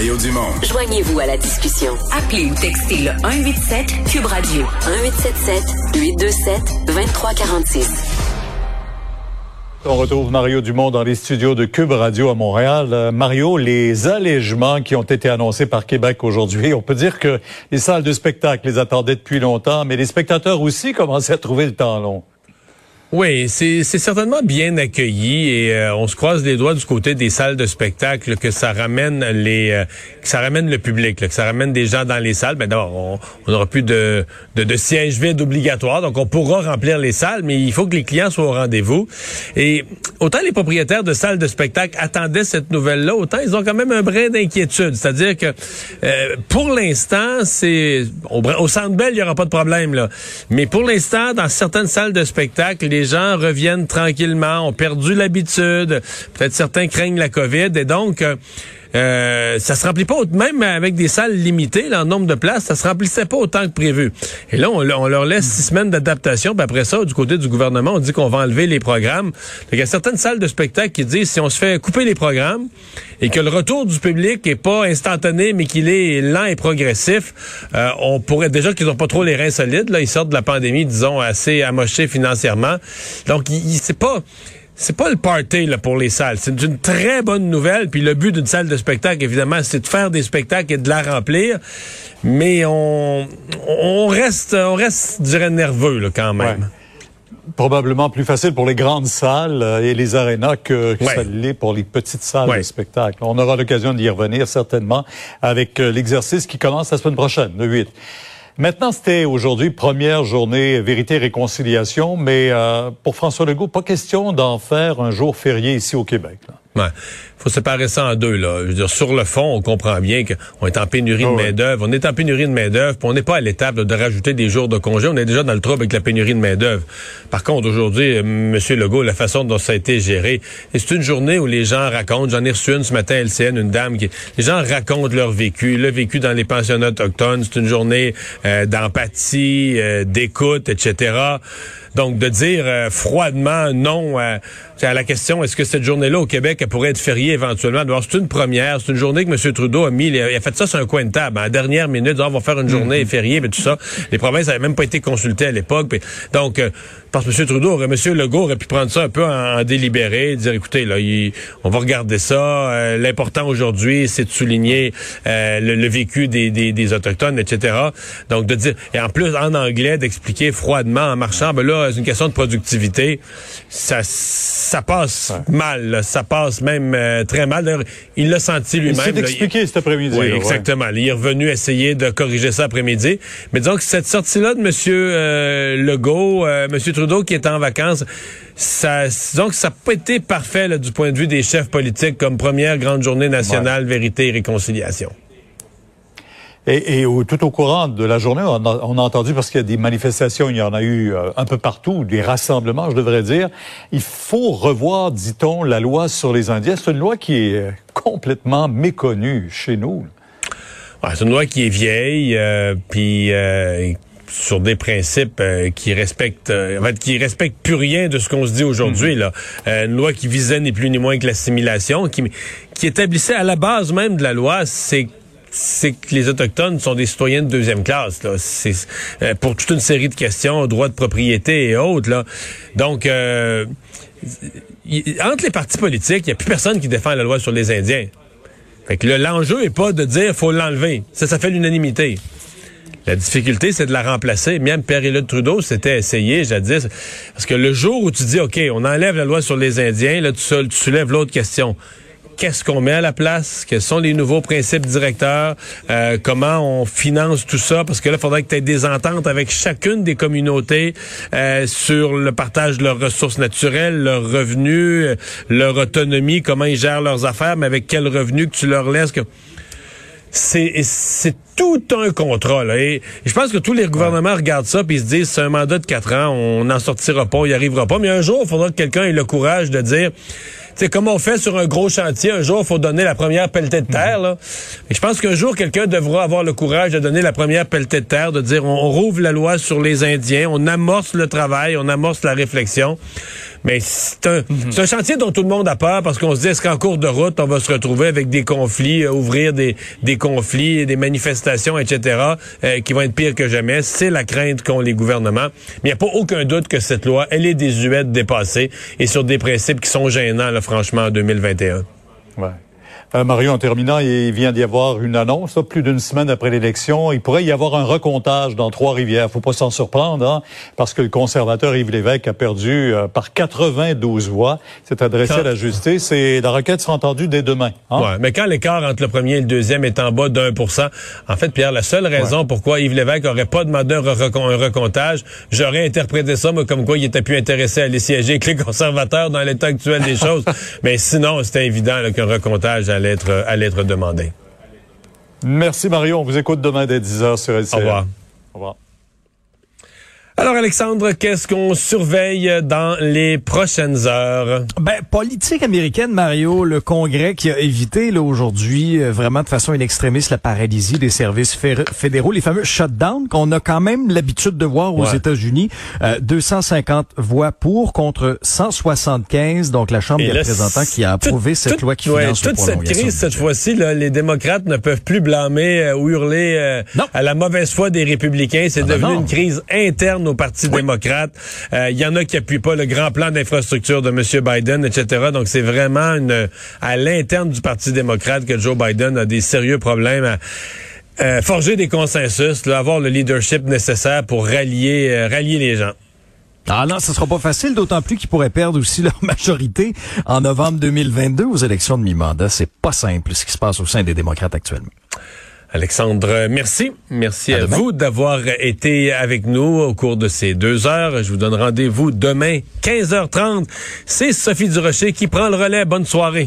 Mario Dumont. Joignez-vous à la discussion. Appelez ou textez le 187 Cube Radio 1877 827 2346. On retrouve Mario Dumont dans les studios de Cube Radio à Montréal. Euh, Mario, les allègements qui ont été annoncés par Québec aujourd'hui, on peut dire que les salles de spectacle les attendaient depuis longtemps, mais les spectateurs aussi commençaient à trouver le temps long. Oui, c'est certainement bien accueilli et euh, on se croise les doigts du côté des salles de spectacle que ça ramène les euh, que ça ramène le public, que ça ramène des gens dans les salles. Ben d'abord, on n'aura plus de, de, de, sièges vides obligatoires, donc on pourra remplir les salles, mais il faut que les clients soient au rendez-vous. Et autant les propriétaires de salles de spectacle attendaient cette nouvelle-là, autant ils ont quand même un brin d'inquiétude. C'est-à-dire que euh, pour l'instant, c'est au, au Centre Bell, il n'y aura pas de problème là, mais pour l'instant, dans certaines salles de spectacle, gens reviennent tranquillement, ont perdu l'habitude. Peut-être certains craignent la COVID et donc euh, ça se remplit pas même avec des salles limitées là, en nombre de places, ça se remplissait pas autant que prévu. Et là, on, leur laisse six semaines d'adaptation. Puis après ça, du côté du gouvernement, on dit qu'on va enlever les programmes. Il y a certaines salles de spectacle qui disent si on se fait couper les programmes et que le retour du public est pas instantané, mais qu'il est lent et progressif, euh, on pourrait déjà qu'ils ont pas trop les reins solides. Là, ils sortent de la pandémie, disons assez amochés financièrement. Donc, c'est pas c'est pas le party là, pour les salles. C'est une très bonne nouvelle. Puis le but d'une salle de spectacle, évidemment, c'est de faire des spectacles et de la remplir. Mais on, on reste, on reste, je dirais, nerveux là, quand même. Probablement plus facile pour les grandes salles euh, et les arénas que, ça l'est pour les petites salles de spectacle. On aura l'occasion d'y revenir certainement avec euh, l'exercice qui commence la semaine prochaine, le 8. Maintenant, c'était aujourd'hui première journée vérité réconciliation, mais euh, pour François Legault, pas question d'en faire un jour férié ici au Québec. Faut séparer ça en deux. Là. Je veux dire, sur le fond, on comprend bien qu'on est en pénurie de main-d'œuvre. On est en pénurie de main-d'œuvre, puis on n'est pas à l'étape de rajouter des jours de congé. On est déjà dans le trouble avec la pénurie de main-d'œuvre. Par contre, aujourd'hui, euh, M. Legault, la façon dont ça a été géré, c'est une journée où les gens racontent. J'en ai reçu une ce matin à LCN, une dame qui. Les gens racontent leur vécu, le vécu dans les pensionnats autochtones. C'est une journée euh, d'empathie, euh, d'écoute, etc. Donc, de dire froidement non à la question, est-ce que cette journée-là au Québec elle pourrait être fériée? Éventuellement. C'est une première. C'est une journée que M. Trudeau a mis. Il a fait ça sur un coin de table. À la dernière minute, on va faire une journée mm-hmm. fériée, mais tout ça. Les provinces n'avaient même pas été consultées à l'époque. Donc, euh, parce que M. Trudeau, aurait, M. Legault aurait pu prendre ça un peu en, délibéré, dire, écoutez, là, on va regarder ça. Euh, l'important aujourd'hui, c'est de souligner euh, le, vécu des, des, Autochtones, etc. Donc, de dire, et en plus, en anglais, d'expliquer froidement, en marchant, ben là, c'est une question de productivité. Ça, ça passe mal. Ça passe même euh, très mal. D'ailleurs, il l'a senti lui-même. Il s'est expliqué cet après-midi. Oui, exactement. Il est revenu essayer de corriger ça après-midi. Mais disons que cette sortie-là de M. Euh, Legault, euh, M. Trudeau qui est en vacances, ça, donc ça n'a pas été parfait du point de vue des chefs politiques comme première grande journée nationale, vérité et réconciliation. Et, tout au courant de la journée, on a, entendu, parce qu'il y a des manifestations, il y en a eu euh, un peu partout, des rassemblements, je devrais dire, il faut revoir, dit-on, la loi sur les Indiens. C'est une loi qui est euh, complètement méconnue chez nous. c'est une loi qui est vieille, euh, puis sur des principes qui respectent en fait qui respectent plus rien de ce qu'on se dit aujourd'hui mm-hmm. là une loi qui visait ni plus ni moins que l'assimilation qui qui établissait à la base même de la loi c'est c'est que les Autochtones sont des citoyens de deuxième classe. Là. Euh, pour toute une série de questions, droit de propriété et autres. Là. Donc, euh, entre les partis politiques, il n'y a plus personne qui défend la loi sur les Indiens. Fait que l'enjeu est pas de dire faut l'enlever. Ça, ça fait l'unanimité. La difficulté, c'est de la remplacer. Même Pierre-Éliott Trudeau s'était essayé jadis. Parce que le jour où tu dis, OK, on enlève la loi sur les Indiens, là, tu, tu soulèves l'autre question qu'est-ce qu'on met à la place, quels sont les nouveaux principes directeurs, euh, comment on finance tout ça, parce que là, il faudrait que tu aies des ententes avec chacune des communautés euh, sur le partage de leurs ressources naturelles, leurs revenus, euh, leur autonomie, comment ils gèrent leurs affaires, mais avec quel revenu que tu leur laisses. Que... C'est, c'est tout un contrat. Là. Et je pense que tous les gouvernements regardent ça puis se disent c'est un mandat de quatre ans, on n'en sortira pas, on n'y arrivera pas. Mais un jour, il faudra que quelqu'un ait le courage de dire c'est comme on fait sur un gros chantier, un jour, il faut donner la première pelletée de terre. Là. Et je pense qu'un jour, quelqu'un devra avoir le courage de donner la première pelletée de terre, de dire on, rouvre la loi sur les Indiens, on amorce le travail, on amorce la réflexion. Mais c'est un, mhm. un, chantier dont tout le monde a peur parce qu'on se dit, est-ce qu'en cours de route, on va se retrouver avec des conflits, euh, ouvrir des, des conflits, des manifestations, etc., euh, qui vont être pires que jamais? C'est la crainte qu'ont les gouvernements. Mais il n'y a pas aucun doute que cette loi, elle est désuète, dépassée, et sur des principes qui sont gênants, là, franchement, en 2021. Ouais. Euh, Mario, en terminant, il vient d'y avoir une annonce, plus d'une semaine après l'élection. Il pourrait y avoir un recomptage dans Trois-Rivières. Faut pas s'en surprendre, hein, parce que le conservateur Yves Lévesque a perdu euh, par 92 voix. C'est adressé à la justice et la requête sera entendue dès demain. Hein? Ouais, mais quand l'écart entre le premier et le deuxième est en bas d'un pour cent, en fait, Pierre, la seule raison pourquoi Yves Lévesque aurait pas demandé un, recomptage, j'aurais interprété ça moi, comme quoi il était plus intéressé à aller siéger avec les conservateurs dans l'état actuel des choses. mais sinon, c'était évident qu'un recomptage allait être, allait être demandé. Merci Mario. On vous écoute demain dès 10h sur LCN. Au revoir. Au revoir. Alors Alexandre, qu'est-ce qu'on surveille dans les prochaines heures? Ben politique américaine, Mario, le Congrès qui a évité là aujourd'hui euh, vraiment de façon inextrémiste la paralysie des services fédéraux, les fameux shutdowns qu'on a quand même l'habitude de voir aux États-Unis, 250 euh, voix pour contre 175, donc la Chambre des représentants qui a approuvé cette loi qui finance toute cette crise cette fois-ci, les démocrates ne peuvent plus blâmer euh, ou hurler à la mauvaise foi des républicains. C'est ah ben devenu une crise interne au Parti démocrate. Il euh, y en a qui appuient pas le grand plan d'infrastructure de M. Biden, etc. Donc, c'est vraiment une, à l'interne du Parti démocrate que Joe Biden a des sérieux problèmes à euh, forger des consensus, avoir le leadership nécessaire pour rallier, euh, rallier les gens. Ah non, ce sera pas facile, d'autant plus qu'ils pourraient perdre aussi leur majorité en novembre 2022 aux élections de mi-mandat. C'est pas simple ce qui se passe au sein des démocrates actuellement. Alexandre, merci. Merci à, vous d'avoir été avec nous au cours de ces deux heures. Je vous donne rendez-vous demain, 15h30. C'est Sophie Durocher qui prend le relais. Bonne soirée.